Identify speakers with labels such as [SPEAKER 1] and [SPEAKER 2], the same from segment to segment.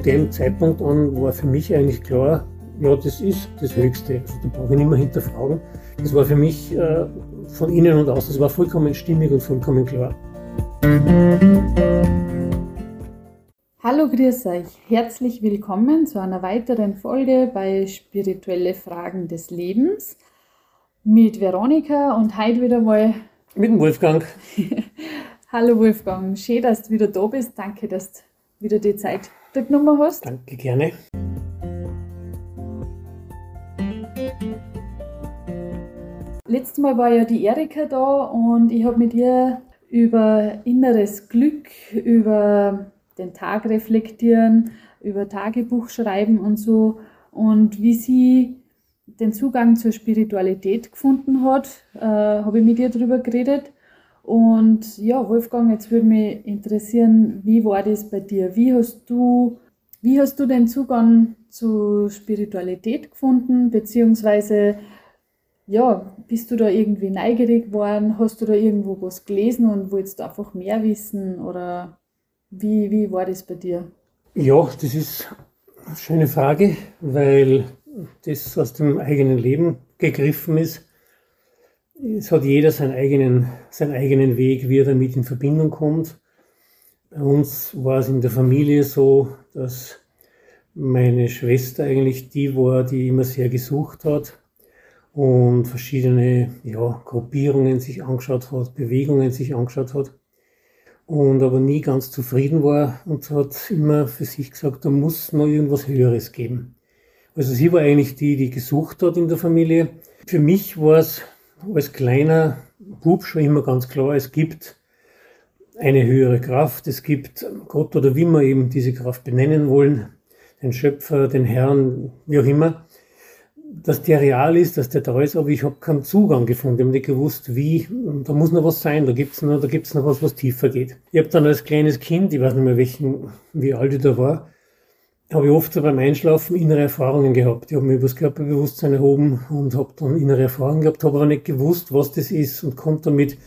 [SPEAKER 1] von dem Zeitpunkt an war für mich eigentlich klar, ja, das ist das Höchste. Also, da brauche ich nicht mehr hinterfragen. Das war für mich äh, von innen und außen, das war vollkommen stimmig und vollkommen klar.
[SPEAKER 2] Hallo, grüß euch. Herzlich willkommen zu einer weiteren Folge bei Spirituelle Fragen des Lebens mit Veronika und heute wieder mal
[SPEAKER 1] mit dem Wolfgang.
[SPEAKER 2] Hallo Wolfgang, schön, dass du wieder da bist. Danke, dass du wieder die Zeit genommen hast.
[SPEAKER 1] Danke, gerne.
[SPEAKER 2] Letztes Mal war ja die Erika da und ich habe mit ihr über inneres Glück, über den Tag reflektieren, über Tagebuch schreiben und so und wie sie den Zugang zur Spiritualität gefunden hat, äh, habe ich mit ihr darüber geredet. Und ja, Wolfgang, jetzt würde mich interessieren, wie war das bei dir? Wie hast du, wie hast du den Zugang zur Spiritualität gefunden? Beziehungsweise, ja, bist du da irgendwie neugierig geworden? Hast du da irgendwo was gelesen und wolltest einfach mehr wissen? Oder wie, wie war das bei dir?
[SPEAKER 1] Ja, das ist eine schöne Frage, weil das aus dem eigenen Leben gegriffen ist. Es hat jeder seinen eigenen, seinen eigenen Weg, wie er damit in Verbindung kommt. Bei uns war es in der Familie so, dass meine Schwester eigentlich die war, die immer sehr gesucht hat und verschiedene ja, Gruppierungen sich angeschaut hat, Bewegungen sich angeschaut hat und aber nie ganz zufrieden war und hat immer für sich gesagt, da muss noch irgendwas Höheres geben. Also sie war eigentlich die, die gesucht hat in der Familie. Für mich war es als kleiner Bub schon immer ganz klar, es gibt eine höhere Kraft, es gibt Gott oder wie wir eben diese Kraft benennen wollen, den Schöpfer, den Herrn, wie auch immer, dass der real ist, dass der da ist, aber ich habe keinen Zugang gefunden, ich habe nicht gewusst, wie, da muss noch was sein, da gibt's noch, da gibt's noch was, was tiefer geht. Ich habe dann als kleines Kind, ich weiß nicht mehr welchen, wie alt ich da war, habe ich oft so beim Einschlafen innere Erfahrungen gehabt. Ich habe mich über das Körperbewusstsein erhoben und habe dann innere Erfahrungen gehabt, habe aber nicht gewusst, was das ist und konnte damit,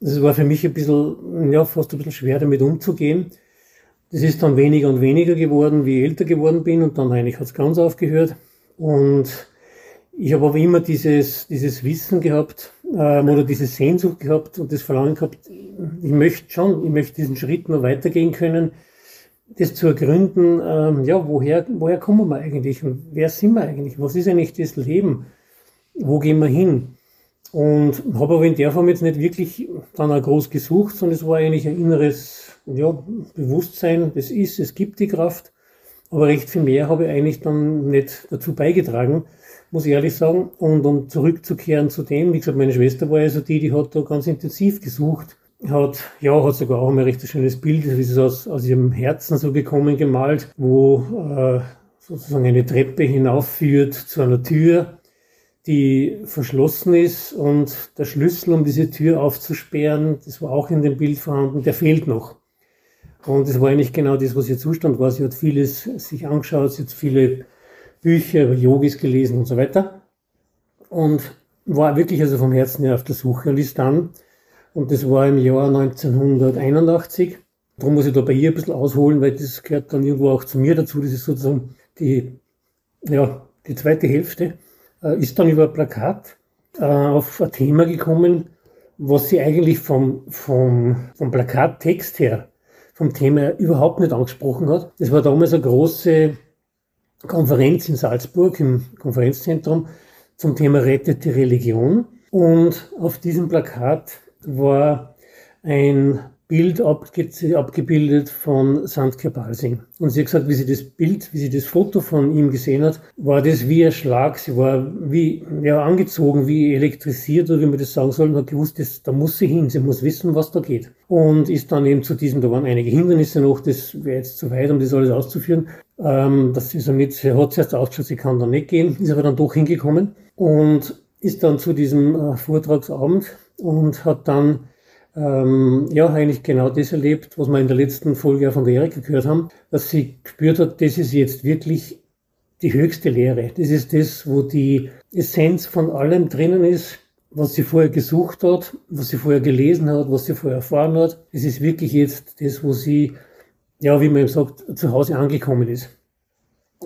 [SPEAKER 1] das war für mich ein bisschen, ja, fast ein bisschen schwer damit umzugehen. Das ist dann weniger und weniger geworden, wie ich älter geworden bin und dann eigentlich hat es ganz aufgehört. Und ich habe aber immer dieses, dieses Wissen gehabt ähm, oder diese Sehnsucht gehabt und das Verlangen gehabt, ich möchte schon, ich möchte diesen Schritt noch weitergehen können das zu ergründen, ähm, ja, woher, woher kommen wir eigentlich und wer sind wir eigentlich? Was ist eigentlich das Leben? Wo gehen wir hin? Und habe aber in der Form jetzt nicht wirklich dann auch groß gesucht, sondern es war eigentlich ein inneres ja, Bewusstsein, das ist, es gibt die Kraft, aber recht viel mehr habe ich eigentlich dann nicht dazu beigetragen, muss ich ehrlich sagen. Und um zurückzukehren zu dem, wie gesagt, meine Schwester war also die, die hat da ganz intensiv gesucht hat, ja, hat sogar auch ein recht schönes Bild, wie es aus, aus ihrem Herzen so gekommen, gemalt, wo äh, sozusagen eine Treppe hinaufführt zu einer Tür, die verschlossen ist und der Schlüssel, um diese Tür aufzusperren, das war auch in dem Bild vorhanden, der fehlt noch. Und das war eigentlich genau das, was ihr Zustand war. Sie hat vieles sich angeschaut, sie hat viele Bücher über Yogis gelesen und so weiter. Und war wirklich also vom Herzen her auf der Suche und ist dann und das war im Jahr 1981. Darum muss ich da bei ihr ein bisschen ausholen, weil das gehört dann irgendwo auch zu mir dazu. Das ist sozusagen die, ja, die zweite Hälfte. Äh, ist dann über ein Plakat äh, auf ein Thema gekommen, was sie eigentlich vom, vom, vom Plakattext her, vom Thema überhaupt nicht angesprochen hat. Das war damals eine große Konferenz in Salzburg im Konferenzzentrum zum Thema Rettet die Religion. Und auf diesem Plakat war ein Bild abgebildet von Sandkir Balsing. Und sie hat gesagt, wie sie das Bild, wie sie das Foto von ihm gesehen hat, war das wie ein Schlag. Sie war wie, ja, angezogen, wie elektrisiert, oder wie man das sagen soll, und hat gewusst, das, da muss sie hin, sie muss wissen, was da geht. Und ist dann eben zu diesem, da waren einige Hindernisse noch, das wäre jetzt zu weit, um das alles auszuführen. Ähm, das ist nicht, sie hat zuerst ausgeschaut, sie kann da nicht gehen, ist aber dann doch hingekommen und ist dann zu diesem äh, Vortragsabend und hat dann ähm, ja eigentlich genau das erlebt, was wir in der letzten Folge von der Erika gehört haben, dass sie gespürt hat, das ist jetzt wirklich die höchste Lehre. Das ist das, wo die Essenz von allem drinnen ist, was sie vorher gesucht hat, was sie vorher gelesen hat, was sie vorher erfahren hat. Es ist wirklich jetzt das, wo sie, ja, wie man eben sagt, zu Hause angekommen ist.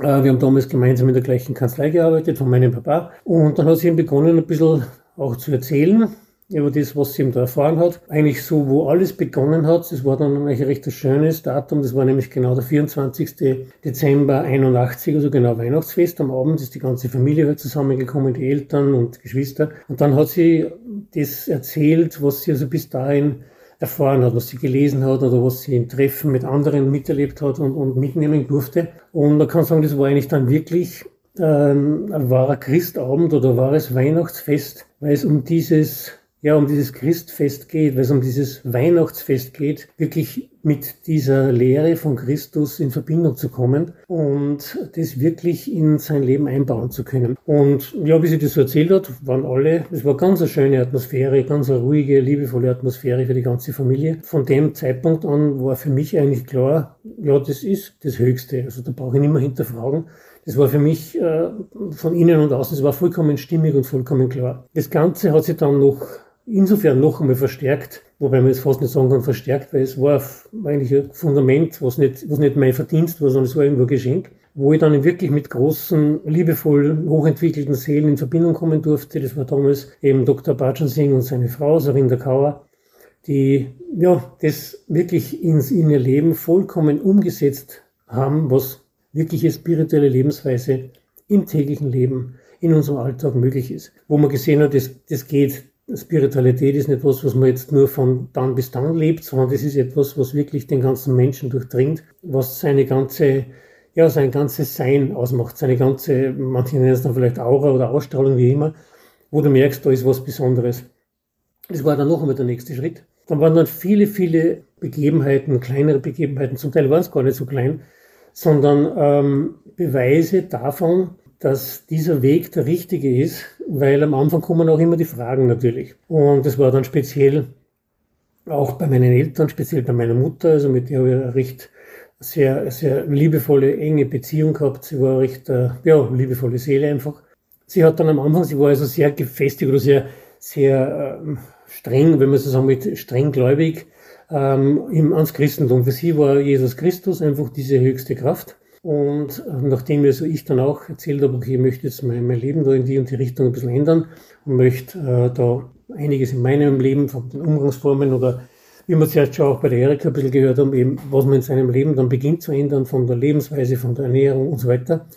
[SPEAKER 1] Äh, wir haben damals gemeinsam in der gleichen Kanzlei gearbeitet, von meinem Papa. Und dann hat sie eben begonnen, ein bisschen auch zu erzählen über das, was sie eben da erfahren hat. Eigentlich so, wo alles begonnen hat, das war dann eigentlich ein recht schönes Datum, das war nämlich genau der 24. Dezember 81, also genau Weihnachtsfest. Am Abend ist die ganze Familie halt zusammengekommen, die Eltern und Geschwister. Und dann hat sie das erzählt, was sie also bis dahin erfahren hat, was sie gelesen hat oder was sie in Treffen mit anderen miterlebt hat und, und mitnehmen durfte. Und man kann sagen, das war eigentlich dann wirklich ähm, ein wahrer Christabend oder ein wahres Weihnachtsfest, weil es um dieses ja, um dieses Christfest geht, weil es um dieses Weihnachtsfest geht, wirklich mit dieser Lehre von Christus in Verbindung zu kommen und das wirklich in sein Leben einbauen zu können. Und ja, wie sie das so erzählt hat, waren alle, es war ganz eine schöne Atmosphäre, ganz eine ruhige, liebevolle Atmosphäre für die ganze Familie. Von dem Zeitpunkt an war für mich eigentlich klar, ja, das ist das Höchste. Also da brauche ich nicht mehr hinterfragen. Das war für mich äh, von innen und außen, es war vollkommen stimmig und vollkommen klar. Das Ganze hat sich dann noch insofern noch einmal verstärkt, wobei man es fast nicht sagen kann verstärkt, weil es war eigentlich ein Fundament, was nicht, was nicht mein Verdienst war, sondern es war irgendwo ein Geschenk, wo ich dann wirklich mit großen, liebevoll hochentwickelten Seelen in Verbindung kommen durfte. Das war damals eben Dr. Bajan Singh und seine Frau, Sarinda Kauer, die ja, das wirklich ins, in ihr Leben vollkommen umgesetzt haben, was wirkliche spirituelle Lebensweise im täglichen Leben in unserem Alltag möglich ist. Wo man gesehen hat, das, das geht Spiritualität ist nicht was, was man jetzt nur von dann bis dann lebt, sondern das ist etwas, was wirklich den ganzen Menschen durchdringt, was seine ganze, ja, sein ganzes Sein ausmacht, seine ganze, manche nennen es dann vielleicht Aura oder Ausstrahlung, wie immer, wo du merkst, da ist was Besonderes. Das war dann noch einmal der nächste Schritt. Dann waren dann viele, viele Begebenheiten, kleinere Begebenheiten, zum Teil waren es gar nicht so klein, sondern ähm, Beweise davon, dass dieser Weg der richtige ist, weil am Anfang kommen auch immer die Fragen natürlich. Und das war dann speziell auch bei meinen Eltern, speziell bei meiner Mutter, also mit der habe ich eine recht sehr, sehr liebevolle, enge Beziehung gehabt. Sie war recht, äh, ja, liebevolle Seele einfach. Sie hat dann am Anfang, sie war also sehr gefestigt oder sehr, sehr ähm, streng, wenn man so sagen mit strenggläubig, ähm, ans Christentum. Für sie war Jesus Christus einfach diese höchste Kraft. Und äh, nachdem mir so ich dann auch erzählt habe, okay, ich möchte jetzt mein, mein Leben da in die und die Richtung ein bisschen ändern und möchte äh, da einiges in meinem Leben von den Umgangsformen oder wie wir jetzt schon auch bei der Erika ein bisschen gehört haben, eben was man in seinem Leben dann beginnt zu ändern, von der Lebensweise, von der Ernährung und so weiter.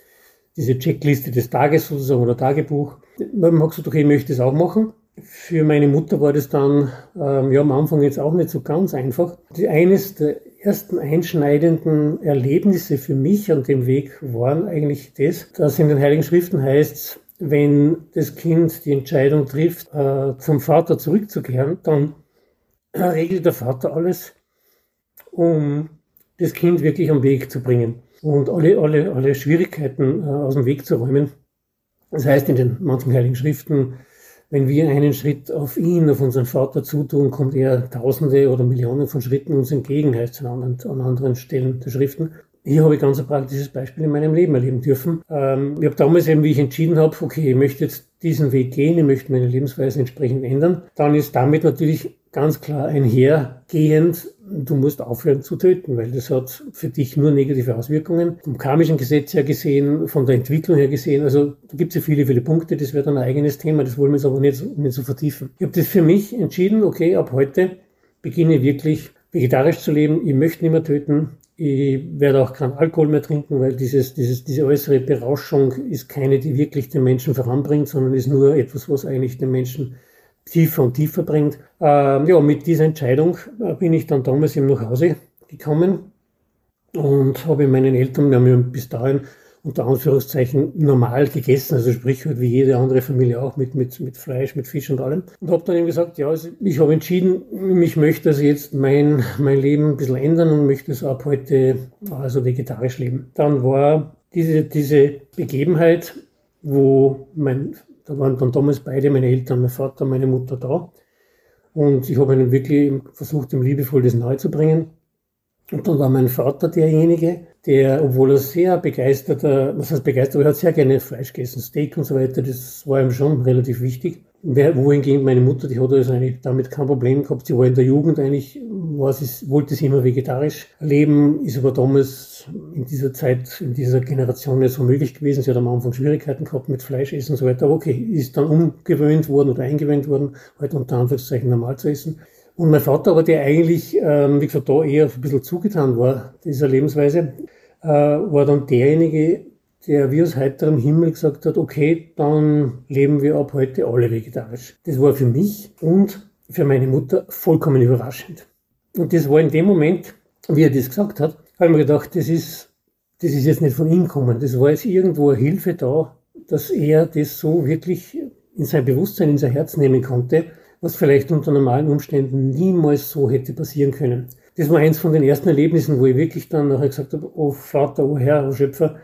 [SPEAKER 1] Diese Checkliste des Tages sozusagen oder Tagebuch. Man hat gesagt, okay, ich möchte das auch machen. Für meine Mutter war das dann ähm, ja am Anfang jetzt auch nicht so ganz einfach. Eines der ersten einschneidenden Erlebnisse für mich an dem Weg waren eigentlich das, dass in den Heiligen Schriften heißt, wenn das Kind die Entscheidung trifft, äh, zum Vater zurückzukehren, dann regelt der Vater alles, um das Kind wirklich am Weg zu bringen und alle, alle, alle Schwierigkeiten äh, aus dem Weg zu räumen. Das heißt in den manchen Heiligen Schriften, wenn wir einen Schritt auf ihn, auf unseren Vater zutun, kommt er Tausende oder Millionen von Schritten uns entgegen, heißt es an, an anderen Stellen der Schriften. Hier habe ich ganz ein praktisches Beispiel in meinem Leben erleben dürfen. Ähm, ich habe damals eben, wie ich entschieden habe, okay, ich möchte jetzt diesen Weg gehen, ich möchte meine Lebensweise entsprechend ändern, dann ist damit natürlich ganz klar einhergehend, du musst aufhören zu töten, weil das hat für dich nur negative Auswirkungen. Vom karmischen Gesetz her gesehen, von der Entwicklung her gesehen, also da gibt es ja viele, viele Punkte, das wird ein eigenes Thema, das wollen wir jetzt aber nicht, nicht so vertiefen. Ich habe das für mich entschieden, okay, ab heute beginne ich wirklich vegetarisch zu leben, ich möchte nicht mehr töten, ich werde auch keinen Alkohol mehr trinken, weil dieses, dieses, diese äußere Berauschung ist keine, die wirklich den Menschen voranbringt, sondern ist nur etwas, was eigentlich den Menschen tiefer und tiefer bringt. Ähm, ja, mit dieser Entscheidung äh, bin ich dann damals eben nach Hause gekommen und habe meinen Eltern, wir haben bis dahin unter Anführungszeichen normal gegessen, also sprich halt wie jede andere Familie auch mit, mit, mit Fleisch, mit Fisch und allem. Und habe dann eben gesagt, ja, also ich habe entschieden, ich möchte also jetzt mein, mein Leben ein bisschen ändern und möchte es ab heute also vegetarisch leben. Dann war diese, diese Begebenheit, wo mein da waren dann damals beide meine Eltern, mein Vater und meine Mutter da. Und ich habe ihnen wirklich versucht, ihm liebevoll das nahe zu bringen. Und dann war mein Vater derjenige, der, obwohl er sehr begeisterter, was heißt begeistert, aber er hat sehr gerne Fleisch gegessen, Steak und so weiter, das war ihm schon relativ wichtig. Wohingehend meine Mutter, die hat also eigentlich damit kein Problem gehabt. Sie war in der Jugend eigentlich, war sie, wollte sie immer vegetarisch leben, ist aber damals in dieser Zeit, in dieser Generation nicht so möglich gewesen. Sie hat am Anfang Schwierigkeiten gehabt mit Fleischessen und so weiter. Aber okay, ist dann umgewöhnt worden oder eingewöhnt worden, halt unter Anführungszeichen normal zu essen. Und mein Vater aber, der eigentlich, ähm, wie gesagt, da eher ein bisschen zugetan war, dieser Lebensweise, äh, war dann derjenige, der wie aus heiterem Himmel gesagt hat, okay, dann leben wir ab heute alle vegetarisch. Das war für mich und für meine Mutter vollkommen überraschend. Und das war in dem Moment, wie er das gesagt hat, habe ich mir gedacht, das ist, das ist jetzt nicht von ihm gekommen. Das war jetzt irgendwo eine Hilfe da, dass er das so wirklich in sein Bewusstsein, in sein Herz nehmen konnte, was vielleicht unter normalen Umständen niemals so hätte passieren können. Das war eins von den ersten Erlebnissen, wo ich wirklich dann nachher gesagt habe, oh Vater, oh Herr, oh Schöpfer,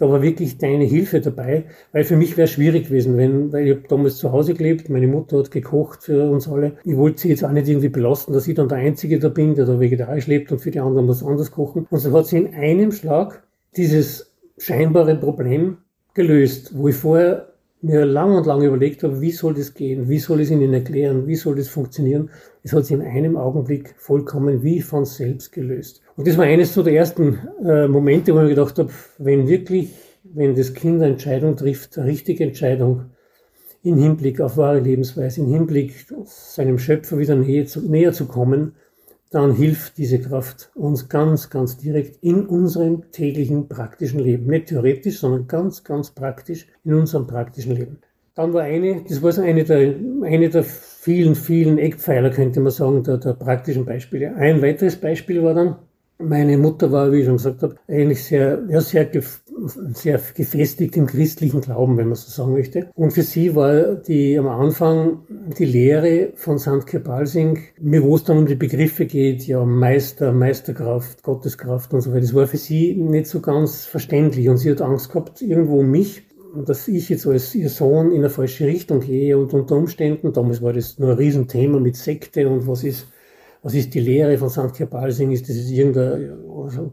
[SPEAKER 1] da war wirklich deine Hilfe dabei, weil für mich wäre es schwierig gewesen, wenn, weil ich habe damals zu Hause gelebt, meine Mutter hat gekocht für uns alle. Ich wollte sie jetzt auch nicht irgendwie belasten, dass ich dann der Einzige da bin, der da vegetarisch lebt und für die anderen was anderes kochen. Und so hat sie in einem Schlag dieses scheinbare Problem gelöst, wo ich vorher mir lang und lang überlegt habe, wie soll das gehen, wie soll es ihnen erklären, wie soll das funktionieren. Es hat sich in einem Augenblick vollkommen wie von selbst gelöst. Und das war eines so der ersten äh, Momente, wo ich mir gedacht habe, wenn wirklich, wenn das Kind eine Entscheidung trifft, eine richtige Entscheidung, im Hinblick auf wahre Lebensweise, im Hinblick seinem Schöpfer wieder näher zu, näher zu kommen, dann hilft diese Kraft uns ganz, ganz direkt in unserem täglichen praktischen Leben. Nicht theoretisch, sondern ganz, ganz praktisch in unserem praktischen Leben. Dann war eine, das war so eine der, eine der vielen, vielen Eckpfeiler, könnte man sagen, der, der praktischen Beispiele. Ein weiteres Beispiel war dann, meine Mutter war, wie ich schon gesagt habe, eigentlich sehr, ja, sehr, sehr gefestigt im christlichen Glauben, wenn man so sagen möchte. Und für sie war die am Anfang die Lehre von St. Kepalsing, mir wo es dann um die Begriffe geht, ja, Meister, Meisterkraft, Gotteskraft und so weiter, das war für sie nicht so ganz verständlich. Und sie hat Angst gehabt, irgendwo um mich, dass ich jetzt als ihr Sohn in eine falsche Richtung gehe und unter Umständen, damals war das nur ein Riesenthema mit Sekte und was ist was ist die Lehre von St. Kirpalsing, ist das ist irgendein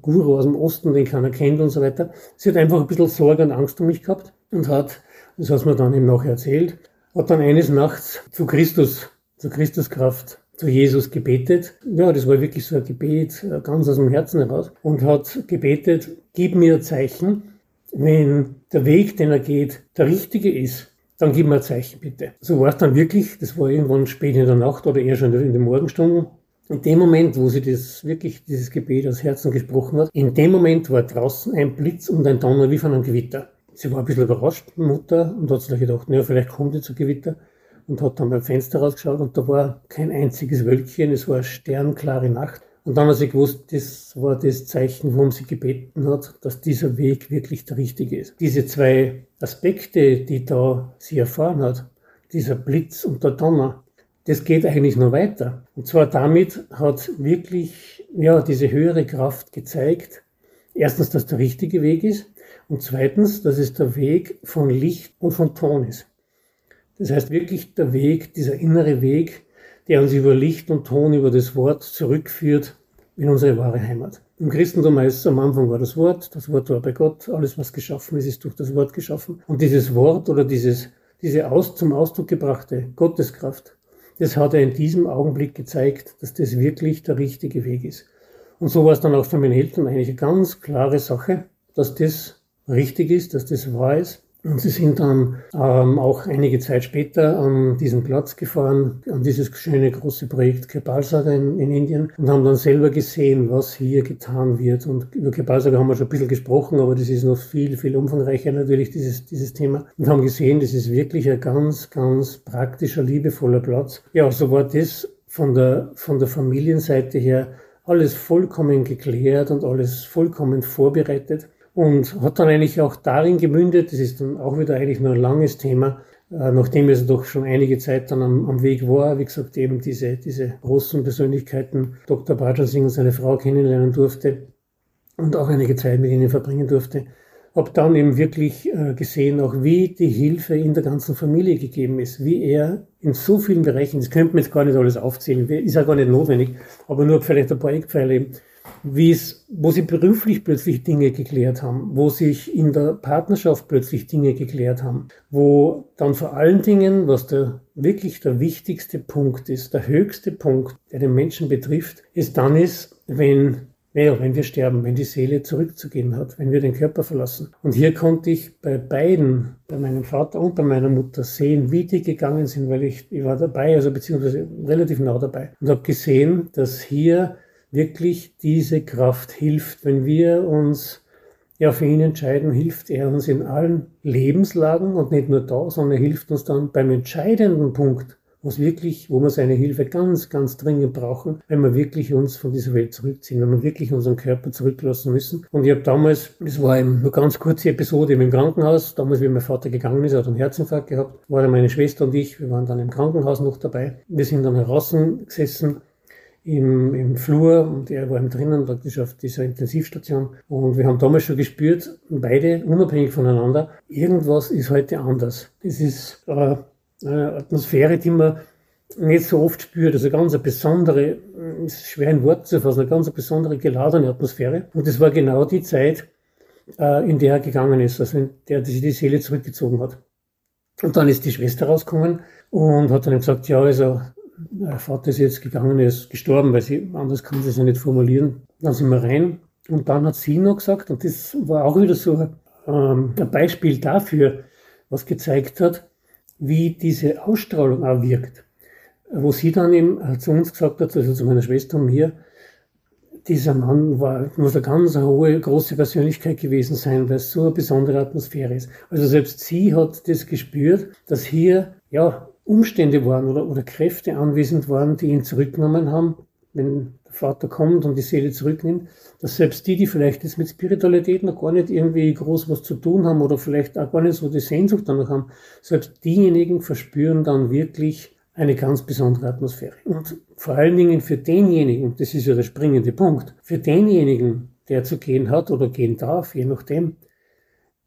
[SPEAKER 1] Guru aus dem Osten, den keiner kennt und so weiter. Sie hat einfach ein bisschen Sorge und Angst um mich gehabt und hat, das hat mir dann eben nachher erzählt, hat dann eines Nachts zu Christus, zur Christuskraft, zu Jesus gebetet. Ja, das war wirklich so ein Gebet, äh, ganz aus dem Herzen heraus. Und hat gebetet, gib mir Zeichen, wenn der Weg, den er geht, der richtige ist, dann gib mir ein Zeichen bitte. So war es dann wirklich, das war irgendwann spät in der Nacht oder eher schon in den Morgenstunden. In dem Moment, wo sie das wirklich, dieses Gebet aus Herzen gesprochen hat, in dem Moment war draußen ein Blitz und ein Donner wie von einem Gewitter. Sie war ein bisschen überrascht, Mutter, und hat sich gedacht, naja, vielleicht kommt jetzt ein Gewitter. Und hat dann beim Fenster rausgeschaut und da war kein einziges Wölkchen, es war eine sternklare Nacht. Und dann hat sie gewusst, das war das Zeichen, worum sie gebeten hat, dass dieser Weg wirklich der richtige ist. Diese zwei Aspekte, die da sie erfahren hat, dieser Blitz und der Donner, das geht eigentlich nur weiter. Und zwar damit hat wirklich ja, diese höhere Kraft gezeigt, erstens, dass der richtige Weg ist und zweitens, dass es der Weg von Licht und von Ton ist. Das heißt wirklich der Weg, dieser innere Weg, der uns über Licht und Ton, über das Wort zurückführt in unsere wahre Heimat. Im Christentum heißt es, am Anfang war das Wort, das Wort war bei Gott, alles was geschaffen ist, ist durch das Wort geschaffen. Und dieses Wort oder dieses, diese aus, zum Ausdruck gebrachte Gotteskraft, das hat er in diesem Augenblick gezeigt, dass das wirklich der richtige Weg ist. Und so war es dann auch für meine Eltern eigentlich eine ganz klare Sache, dass das richtig ist, dass das wahr ist. Und sie sind dann ähm, auch einige Zeit später an diesen Platz gefahren, an dieses schöne große Projekt Kepalsaga in, in, Indien und haben dann selber gesehen, was hier getan wird. Und über Kepalsaga haben wir schon ein bisschen gesprochen, aber das ist noch viel, viel umfangreicher natürlich, dieses, dieses Thema. Und haben gesehen, das ist wirklich ein ganz, ganz praktischer, liebevoller Platz. Ja, so war das von der, von der Familienseite her alles vollkommen geklärt und alles vollkommen vorbereitet und hat dann eigentlich auch darin gemündet, das ist dann auch wieder eigentlich nur ein langes Thema, äh, nachdem es doch schon einige Zeit dann am, am, Weg war, wie gesagt, eben diese, diese großen Persönlichkeiten, Dr. Bhajan Singh und seine Frau kennenlernen durfte und auch einige Zeit mit ihnen verbringen durfte, habe dann eben wirklich äh, gesehen, auch wie die Hilfe in der ganzen Familie gegeben ist, wie er in so vielen Bereichen, das könnte man jetzt gar nicht alles aufzählen, ist ja gar nicht notwendig, aber nur vielleicht ein paar Eckpfeile eben, wie es, wo sie beruflich plötzlich Dinge geklärt haben, wo sich in der Partnerschaft plötzlich Dinge geklärt haben, wo dann vor allen Dingen, was der wirklich der wichtigste Punkt ist, der höchste Punkt, der den Menschen betrifft, ist dann ist, wenn naja, wenn wir sterben, wenn die Seele zurückzugehen hat, wenn wir den Körper verlassen. Und hier konnte ich bei beiden, bei meinem Vater und bei meiner Mutter sehen, wie die gegangen sind, weil ich, ich war dabei, also beziehungsweise relativ nah dabei und habe gesehen, dass hier wirklich diese Kraft hilft, wenn wir uns ja für ihn entscheiden, hilft er uns in allen Lebenslagen und nicht nur da, sondern er hilft uns dann beim entscheidenden Punkt, wo es wirklich, wo wir seine Hilfe ganz, ganz dringend brauchen, wenn wir wirklich uns von dieser Welt zurückziehen, wenn wir wirklich unseren Körper zurücklassen müssen. Und ich habe damals, das war eine nur ganz kurze Episode im Krankenhaus, damals, wie mein Vater gegangen ist, hat einen Herzinfarkt gehabt, war dann meine Schwester und ich, wir waren dann im Krankenhaus noch dabei. Wir sind dann draußen gesessen im, im Flur und er war drinnen praktisch auf dieser Intensivstation. Und wir haben damals schon gespürt, beide unabhängig voneinander, irgendwas ist heute anders. Es ist äh, eine Atmosphäre, die man nicht so oft spürt. Also ganz eine besondere, ist schwer in Worten zu fassen, eine ganz besondere geladene Atmosphäre. Und das war genau die Zeit, äh, in der er gegangen ist, also in der sich die Seele zurückgezogen hat. Und dann ist die Schwester rausgekommen und hat dann gesagt, ja, also der Vater ist jetzt gegangen, er ist gestorben, weil sie, anders kann sie es ja nicht formulieren. Dann sind wir rein und dann hat sie noch gesagt, und das war auch wieder so ähm, ein Beispiel dafür, was gezeigt hat, wie diese Ausstrahlung auch wirkt. Wo sie dann eben äh, zu uns gesagt hat, also zu meiner Schwester und mir, dieser Mann war, muss eine ganz hohe, große Persönlichkeit gewesen sein, weil es so eine besondere Atmosphäre ist. Also selbst sie hat das gespürt, dass hier, ja, Umstände waren oder, oder Kräfte anwesend waren, die ihn zurückgenommen haben, wenn der Vater kommt und die Seele zurücknimmt, dass selbst die, die vielleicht jetzt mit Spiritualität noch gar nicht irgendwie groß was zu tun haben oder vielleicht auch gar nicht so die Sehnsucht danach haben, selbst diejenigen verspüren dann wirklich eine ganz besondere Atmosphäre. Und vor allen Dingen für denjenigen, das ist ja der springende Punkt, für denjenigen, der zu gehen hat oder gehen darf, je nachdem,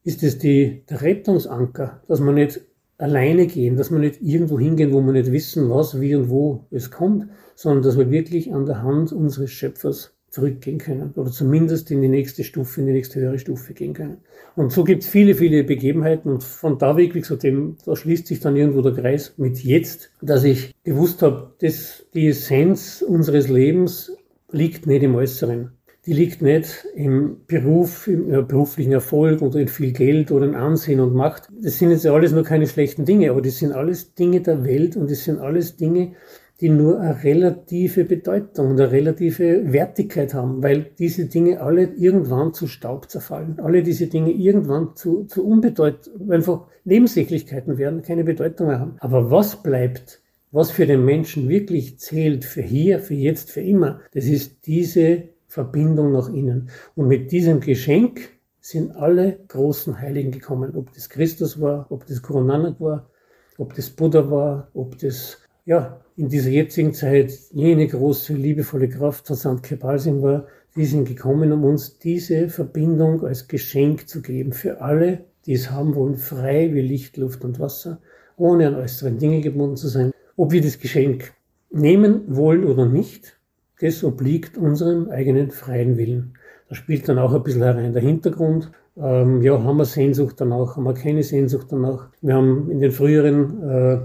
[SPEAKER 1] ist es die, der Rettungsanker, dass man nicht alleine gehen, dass wir nicht irgendwo hingehen, wo wir nicht wissen, was, wie und wo es kommt, sondern dass wir wirklich an der Hand unseres Schöpfers zurückgehen können oder zumindest in die nächste Stufe, in die nächste höhere Stufe gehen können. Und so gibt es viele, viele Begebenheiten und von da weg, wie gesagt, dem, da schließt sich dann irgendwo der Kreis mit jetzt, dass ich gewusst habe, dass die Essenz unseres Lebens liegt nicht im Äußeren die liegt nicht im Beruf, im äh, beruflichen Erfolg oder in viel Geld oder in Ansehen und Macht. Das sind jetzt alles nur keine schlechten Dinge, aber das sind alles Dinge der Welt und das sind alles Dinge, die nur eine relative Bedeutung und eine relative Wertigkeit haben, weil diese Dinge alle irgendwann zu Staub zerfallen. Alle diese Dinge irgendwann zu, zu unbedeutend, einfach Nebensächlichkeiten werden, keine Bedeutung mehr haben. Aber was bleibt, was für den Menschen wirklich zählt, für hier, für jetzt, für immer, das ist diese Verbindung nach innen. Und mit diesem Geschenk sind alle großen Heiligen gekommen. Ob das Christus war, ob das Guru Nanak war, ob das Buddha war, ob das, ja, in dieser jetzigen Zeit jene große, liebevolle Kraft von St. Kebalsin war, die sind gekommen, um uns diese Verbindung als Geschenk zu geben für alle, die es haben wollen, frei wie Licht, Luft und Wasser, ohne an äußeren Dinge gebunden zu sein. Ob wir das Geschenk nehmen wollen oder nicht, das obliegt unserem eigenen freien Willen. Da spielt dann auch ein bisschen herein der Hintergrund. Ähm, ja, haben wir Sehnsucht danach, haben wir keine Sehnsucht danach. Wir haben in den früheren äh,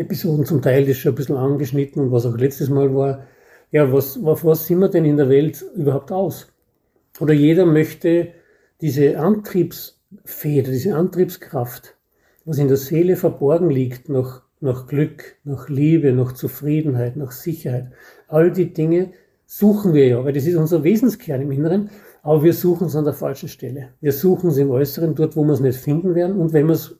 [SPEAKER 1] Episoden zum Teil das schon ein bisschen angeschnitten und was auch letztes Mal war, ja, was, auf was sind wir denn in der Welt überhaupt aus? Oder jeder möchte diese Antriebsfeder, diese Antriebskraft, was in der Seele verborgen liegt, nach, nach Glück, nach Liebe, nach Zufriedenheit, nach Sicherheit, All die Dinge suchen wir ja, weil das ist unser Wesenskern im Inneren, aber wir suchen es an der falschen Stelle. Wir suchen es im Äußeren, dort, wo wir es nicht finden werden. Und wenn wir es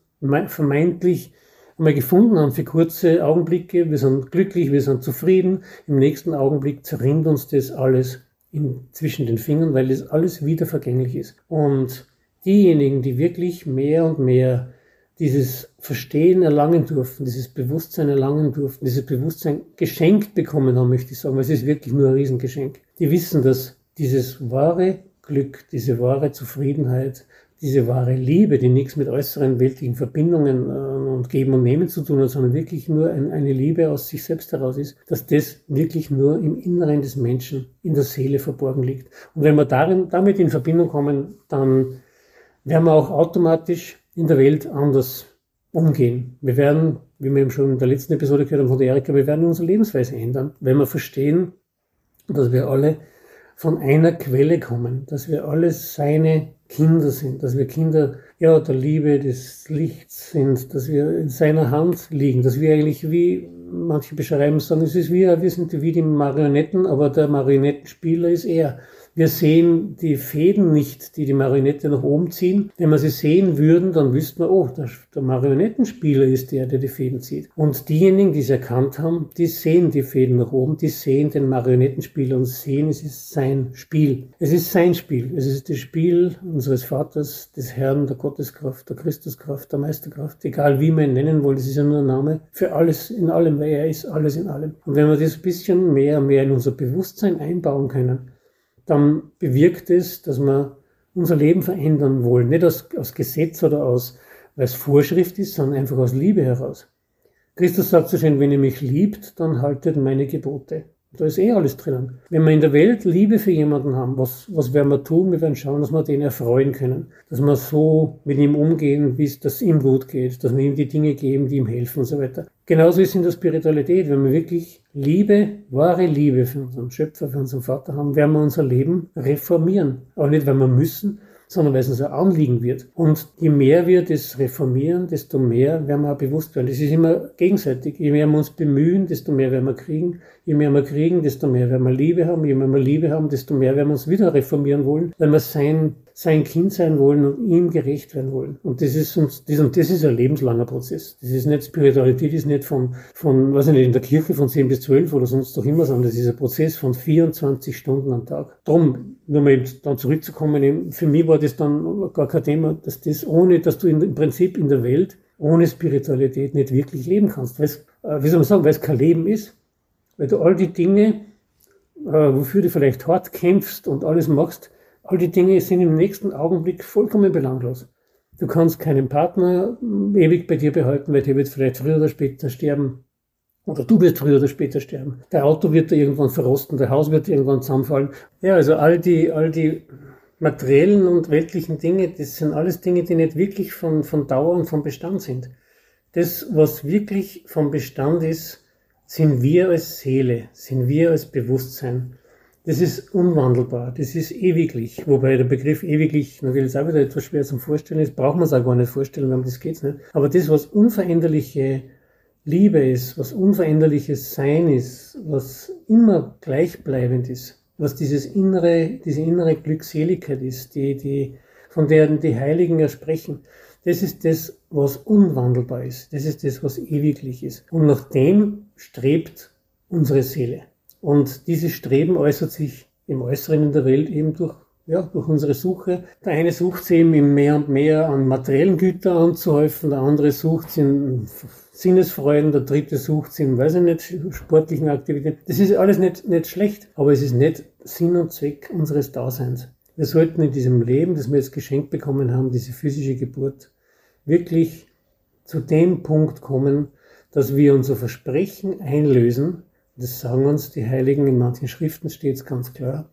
[SPEAKER 1] vermeintlich einmal gefunden haben für kurze Augenblicke, wir sind glücklich, wir sind zufrieden, im nächsten Augenblick zerrinnt uns das alles in, zwischen den Fingern, weil das alles wieder vergänglich ist. Und diejenigen, die wirklich mehr und mehr dieses Verstehen erlangen durften, dieses Bewusstsein erlangen durften, dieses Bewusstsein geschenkt bekommen haben, möchte ich sagen, weil es ist wirklich nur ein Riesengeschenk. Die wissen, dass dieses wahre Glück, diese wahre Zufriedenheit, diese wahre Liebe, die nichts mit äußeren weltlichen Verbindungen äh, und Geben und Nehmen zu tun hat, sondern wirklich nur ein, eine Liebe aus sich selbst heraus ist, dass das wirklich nur im Inneren des Menschen, in der Seele verborgen liegt. Und wenn wir darin, damit in Verbindung kommen, dann werden wir auch automatisch in der Welt anders umgehen. Wir werden, wie wir eben schon in der letzten Episode gehört haben von der Erika, wir werden unsere Lebensweise ändern, wenn wir verstehen, dass wir alle von einer Quelle kommen, dass wir alle seine Kinder sind, dass wir Kinder ja, der Liebe, des Lichts sind, dass wir in seiner Hand liegen, dass wir eigentlich wie, manche beschreiben sagen, es ist wie, wir sind wie die Marionetten, aber der Marionettenspieler ist er. Wir sehen die Fäden nicht, die die Marionette nach oben ziehen. Wenn wir sie sehen würden, dann wüssten wir, oh, der, der Marionettenspieler ist der, der die Fäden zieht. Und diejenigen, die es erkannt haben, die sehen die Fäden nach oben, die sehen den Marionettenspieler und sehen, es ist sein Spiel. Es ist sein Spiel. Es ist das Spiel unseres Vaters, des Herrn, der Gotteskraft, der Christuskraft, der Meisterkraft, egal wie man ihn nennen will, das ist ja nur ein Name für alles in allem, weil er ist alles in allem. Und wenn wir das ein bisschen mehr, mehr in unser Bewusstsein einbauen können, dann bewirkt es, dass wir unser Leben verändern wollen. Nicht aus, aus Gesetz oder aus, weil es Vorschrift ist, sondern einfach aus Liebe heraus. Christus sagt so schön, wenn ihr mich liebt, dann haltet meine Gebote. Da ist eh alles drinnen. Wenn wir in der Welt Liebe für jemanden haben, was, was werden wir tun? Wir werden schauen, dass wir den erfreuen können. Dass wir so mit ihm umgehen, wie es das ihm gut geht. Dass wir ihm die Dinge geben, die ihm helfen und so weiter. Genauso ist in der Spiritualität. Wenn wir wirklich Liebe, wahre Liebe für unseren Schöpfer, für unseren Vater haben, werden wir unser Leben reformieren. Aber nicht, weil wir müssen, sondern weil es uns ein Anliegen wird. Und je mehr wir das reformieren, desto mehr werden wir auch bewusst werden. Das ist immer gegenseitig. Je mehr wir uns bemühen, desto mehr werden wir kriegen. Je mehr wir kriegen, desto mehr werden wir Liebe haben. Je mehr wir Liebe haben, desto mehr werden wir uns wieder reformieren wollen, weil wir sein, sein Kind sein wollen und ihm gerecht werden wollen. Und das ist uns, das, und das ist ein lebenslanger Prozess. Das ist nicht Spiritualität, das ist nicht von, von, weiß ich nicht, in der Kirche von 10 bis 12 oder sonst doch immer, sondern das ist ein Prozess von 24 Stunden am Tag. Drum, nur mal dann zurückzukommen, für mich war das dann gar kein Thema, dass das ohne, dass du in, im Prinzip in der Welt ohne Spiritualität nicht wirklich leben kannst. Weil äh, wie soll man sagen, weil es kein Leben ist. Weil du all die Dinge, äh, wofür du vielleicht hart kämpfst und alles machst, all die Dinge sind im nächsten Augenblick vollkommen belanglos. Du kannst keinen Partner ewig bei dir behalten, weil der wird vielleicht früher oder später sterben. Oder du wirst früher oder später sterben. Der Auto wird dir irgendwann verrosten, der Haus wird irgendwann zusammenfallen. Ja, also all die, all die materiellen und weltlichen Dinge, das sind alles Dinge, die nicht wirklich von, von Dauer und von Bestand sind. Das, was wirklich vom Bestand ist, sind wir als Seele, sind wir als Bewusstsein. Das ist unwandelbar, das ist ewiglich. Wobei der Begriff ewiglich natürlich auch wieder etwas schwer zum Vorstellen ist, braucht man es auch gar nicht vorstellen, weil das geht's nicht. Aber das, was unveränderliche Liebe ist, was unveränderliches Sein ist, was immer gleichbleibend ist, was dieses innere, diese innere Glückseligkeit ist, die, die, von der die Heiligen ja sprechen, das ist das, was unwandelbar ist. Das ist das, was ewiglich ist. Und nach dem strebt unsere Seele. Und dieses Streben äußert sich im Äußeren in der Welt eben durch, ja, durch unsere Suche. Der eine sucht sie eben mehr und mehr an materiellen Gütern anzuhäufen, der andere sucht sie in Sinnesfreuden, der dritte sucht sie in, weiß ich nicht, sportlichen Aktivitäten. Das ist alles nicht, nicht schlecht, aber es ist nicht Sinn und Zweck unseres Daseins. Wir sollten in diesem Leben, das wir jetzt geschenkt bekommen haben, diese physische Geburt, wirklich zu dem Punkt kommen, dass wir unser Versprechen einlösen. Das sagen uns die Heiligen in manchen Schriften steht es ganz klar.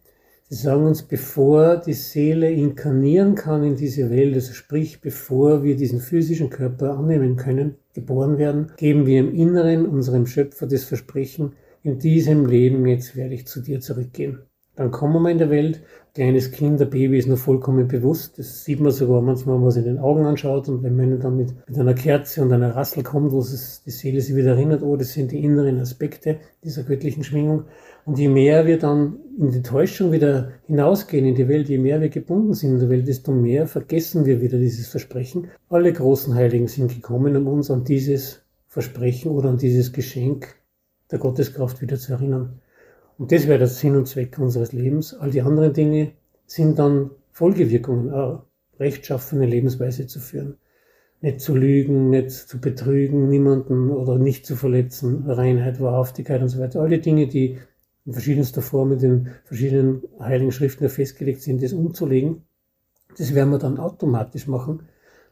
[SPEAKER 1] Sie sagen uns, bevor die Seele inkarnieren kann in diese Welt, also sprich, bevor wir diesen physischen Körper annehmen können, geboren werden, geben wir im Inneren unserem Schöpfer das Versprechen, in diesem Leben jetzt werde ich zu dir zurückgehen. Dann kommen wir in der Welt kleines Kind, ein Baby ist noch vollkommen bewusst. Das sieht man sogar manchmal, wenn man sich in den Augen anschaut und wenn man dann mit, mit einer Kerze und einer Rassel kommt, wo es die Seele sich wieder erinnert, oh, das sind die inneren Aspekte dieser göttlichen Schwingung. Und je mehr wir dann in die Täuschung wieder hinausgehen in die Welt, je mehr wir gebunden sind in der Welt, desto mehr vergessen wir wieder dieses Versprechen. Alle großen Heiligen sind gekommen, um uns an dieses Versprechen oder an dieses Geschenk der Gotteskraft wieder zu erinnern. Und das wäre der Sinn und Zweck unseres Lebens. All die anderen Dinge sind dann Folgewirkungen, eine rechtschaffene Lebensweise zu führen. Nicht zu lügen, nicht zu betrügen, niemanden oder nicht zu verletzen, Reinheit, Wahrhaftigkeit und so weiter. All die Dinge, die in verschiedenster Form in den verschiedenen heiligen Schriften festgelegt sind, das umzulegen. das werden wir dann automatisch machen,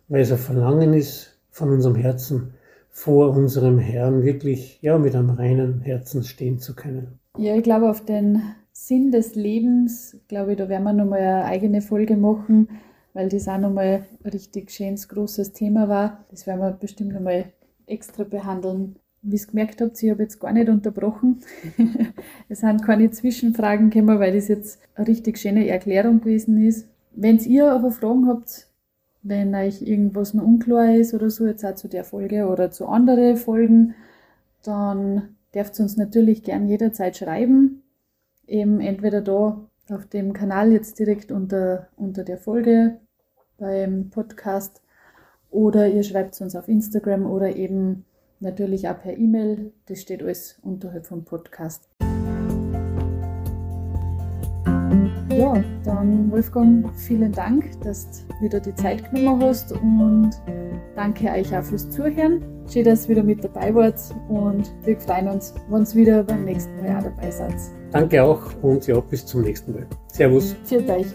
[SPEAKER 1] weil es ein Verlangen ist von unserem Herzen, vor unserem Herrn wirklich ja, mit einem reinen Herzen stehen zu können.
[SPEAKER 2] Ja, ich glaube, auf den Sinn des Lebens, glaube ich, da werden wir nochmal eine eigene Folge machen, weil das auch nochmal ein richtig schönes, großes Thema war. Das werden wir bestimmt nochmal extra behandeln. Wie ihr gemerkt habt, ich habe jetzt gar nicht unterbrochen. es sind keine Zwischenfragen gekommen, weil das jetzt eine richtig schöne Erklärung gewesen ist. Wenn ihr aber Fragen habt, wenn euch irgendwas noch unklar ist oder so, jetzt auch zu der Folge oder zu anderen Folgen, dann dürft uns natürlich gern jederzeit schreiben. Eben entweder da auf dem Kanal jetzt direkt unter, unter der Folge beim Podcast oder ihr schreibt uns auf Instagram oder eben natürlich auch per E-Mail. Das steht alles unterhalb vom Podcast. Ja, dann Wolfgang, vielen Dank, dass du wieder die Zeit genommen hast und danke euch auch fürs Zuhören. Schön, dass ihr wieder mit dabei wart und wir freuen uns, wenn ihr wieder beim nächsten Mal auch dabei seid.
[SPEAKER 1] Danke auch und ja, bis zum nächsten Mal. Servus.
[SPEAKER 2] Viert euch.